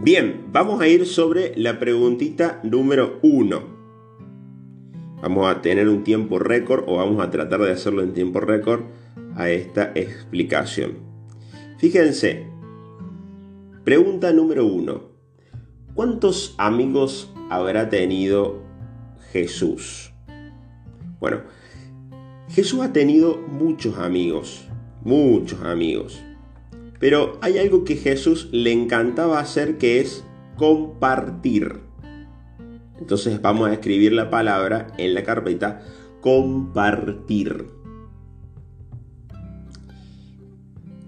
Bien, vamos a ir sobre la preguntita número uno. Vamos a tener un tiempo récord o vamos a tratar de hacerlo en tiempo récord a esta explicación. Fíjense, pregunta número uno. ¿Cuántos amigos habrá tenido Jesús? Bueno, Jesús ha tenido muchos amigos, muchos amigos. Pero hay algo que Jesús le encantaba hacer que es compartir. Entonces vamos a escribir la palabra en la carpeta compartir.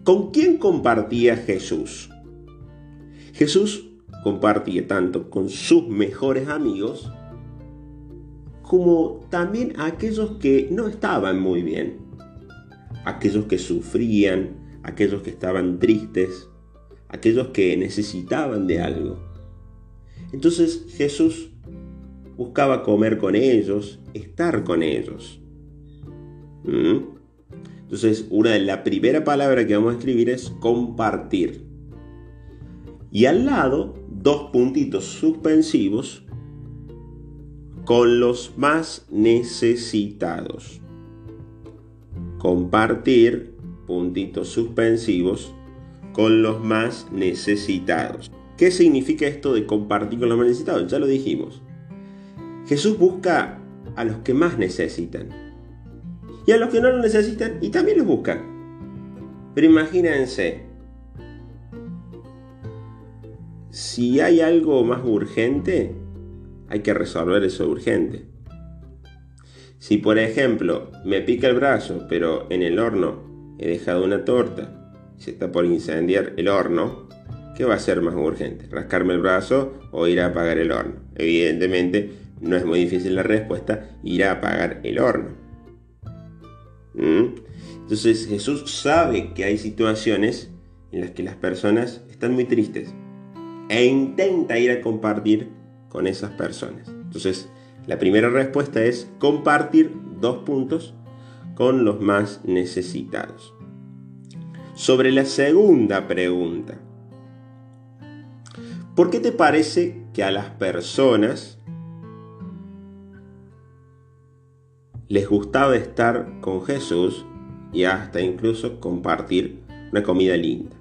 ¿Con quién compartía Jesús? Jesús compartía tanto con sus mejores amigos como también a aquellos que no estaban muy bien, aquellos que sufrían, aquellos que estaban tristes, aquellos que necesitaban de algo. Entonces Jesús buscaba comer con ellos, estar con ellos. ¿Mm? Entonces, una de la primera palabra que vamos a escribir es compartir. Y al lado, dos puntitos suspensivos con los más necesitados. Compartir puntitos suspensivos con los más necesitados. ¿Qué significa esto de compartir con los más necesitados? Ya lo dijimos. Jesús busca a los que más necesitan. Y a los que no lo necesitan y también los buscan. Pero imagínense, si hay algo más urgente, hay que resolver eso urgente. Si por ejemplo me pica el brazo, pero en el horno he dejado una torta, se está por incendiar el horno, ¿qué va a ser más urgente? ¿Rascarme el brazo o ir a apagar el horno? Evidentemente, no es muy difícil la respuesta, ir a apagar el horno. ¿Mm? Entonces Jesús sabe que hay situaciones en las que las personas están muy tristes e intenta ir a compartir con esas personas. Entonces, la primera respuesta es compartir dos puntos con los más necesitados. Sobre la segunda pregunta, ¿por qué te parece que a las personas les gustaba estar con Jesús y hasta incluso compartir una comida linda?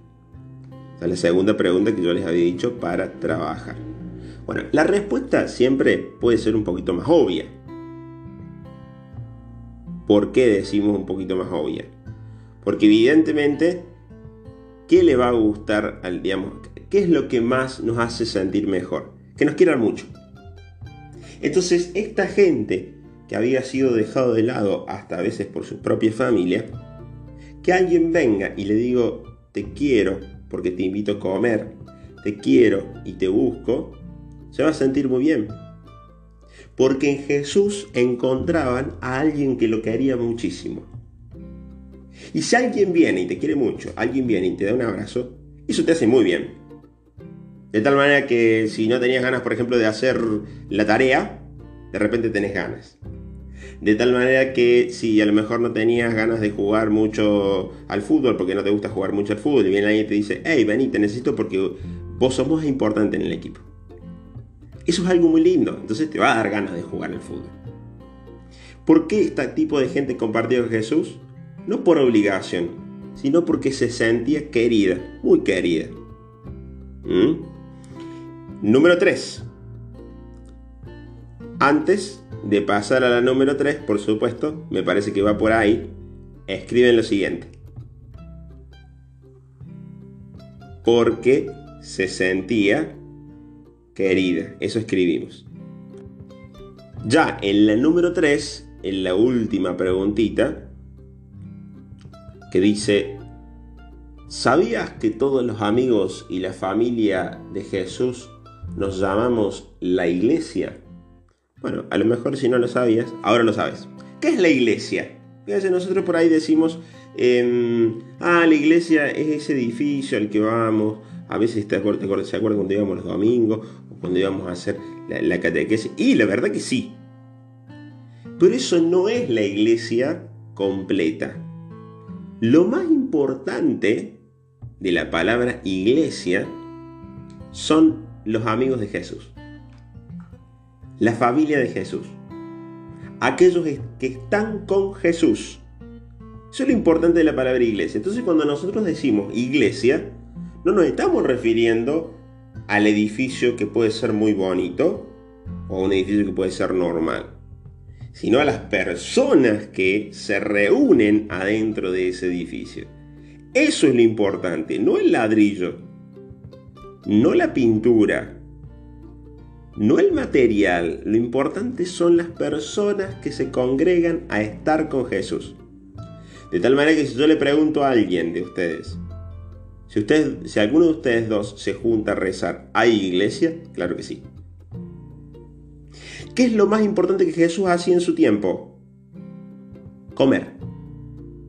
La segunda pregunta que yo les había dicho para trabajar. Bueno, la respuesta siempre puede ser un poquito más obvia. ¿Por qué decimos un poquito más obvia? Porque evidentemente, ¿qué le va a gustar al, digamos, qué es lo que más nos hace sentir mejor? Que nos quieran mucho. Entonces, esta gente que había sido dejado de lado hasta a veces por su propia familia, que alguien venga y le digo, te quiero porque te invito a comer, te quiero y te busco, se va a sentir muy bien porque en Jesús encontraban a alguien que lo quería muchísimo. Y si alguien viene y te quiere mucho, alguien viene y te da un abrazo, eso te hace muy bien. De tal manera que si no tenías ganas, por ejemplo, de hacer la tarea, de repente tenés ganas. De tal manera que si a lo mejor no tenías ganas de jugar mucho al fútbol, porque no te gusta jugar mucho al fútbol, y viene alguien y te dice, hey, vení, te necesito porque vos sos más importante en el equipo. Eso es algo muy lindo, entonces te va a dar ganas de jugar al fútbol. ¿Por qué este tipo de gente compartió con Jesús? No por obligación, sino porque se sentía querida, muy querida. ¿Mm? Número 3. Antes de pasar a la número 3, por supuesto, me parece que va por ahí, escriben lo siguiente. Porque se sentía querida. Eso escribimos. Ya en la número 3, en la última preguntita, que dice, ¿sabías que todos los amigos y la familia de Jesús nos llamamos la iglesia? Bueno, a lo mejor si no lo sabías, ahora lo sabes. ¿Qué es la iglesia? Fíjense, nosotros por ahí decimos, em, ah, la iglesia es ese edificio al que vamos, a veces te acuerdas, se acuerdan cuando íbamos los domingos cuando íbamos a hacer la, la catequesis. Y la verdad que sí. Pero eso no es la iglesia completa. Lo más importante de la palabra iglesia son los amigos de Jesús. La familia de Jesús. Aquellos que están con Jesús. Eso es lo importante de la palabra iglesia. Entonces cuando nosotros decimos iglesia, no nos estamos refiriendo al edificio que puede ser muy bonito o un edificio que puede ser normal, sino a las personas que se reúnen adentro de ese edificio. Eso es lo importante, no el ladrillo, no la pintura, no el material. Lo importante son las personas que se congregan a estar con Jesús. De tal manera que si yo le pregunto a alguien de ustedes, si, usted, si alguno de ustedes dos se junta a rezar, ¿hay iglesia? Claro que sí. ¿Qué es lo más importante que Jesús hacía en su tiempo? Comer.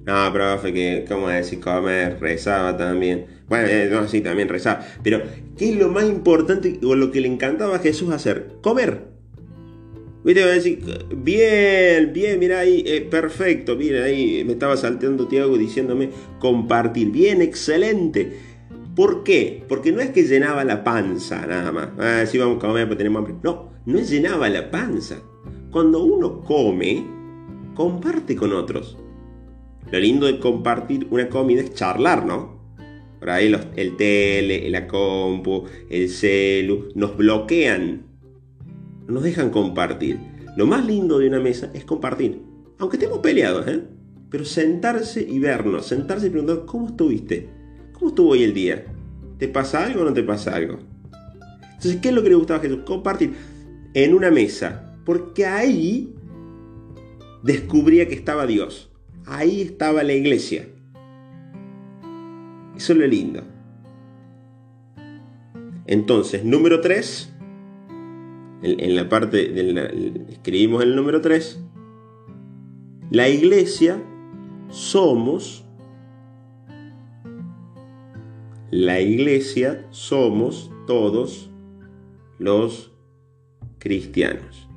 No, profe, que, ¿cómo decir comer? Rezaba también. Bueno, eh, no, sí, también rezaba. Pero, ¿qué es lo más importante o lo que le encantaba a Jesús hacer? Comer. ¿Viste? A decir, bien, bien, mira ahí, eh, perfecto, mira ahí, me estaba salteando Tiago diciéndome compartir, bien, excelente. ¿Por qué? Porque no es que llenaba la panza nada más. Ah, sí, vamos a comer porque tenemos hambre. No, no llenaba la panza. Cuando uno come, comparte con otros. Lo lindo de compartir una comida es charlar, ¿no? Por ahí el tele, la compu, el celu, nos bloquean nos dejan compartir. Lo más lindo de una mesa es compartir. Aunque estemos peleados, ¿eh? Pero sentarse y vernos, sentarse y preguntar, ¿cómo estuviste? ¿Cómo estuvo hoy el día? ¿Te pasa algo o no te pasa algo? Entonces, ¿qué es lo que le gustaba a Jesús? Compartir en una mesa. Porque ahí descubría que estaba Dios. Ahí estaba la iglesia. Eso es lo lindo. Entonces, número 3, en, la parte, de escribimos el número 3, la iglesia somos, la iglesia somos todos los cristianos.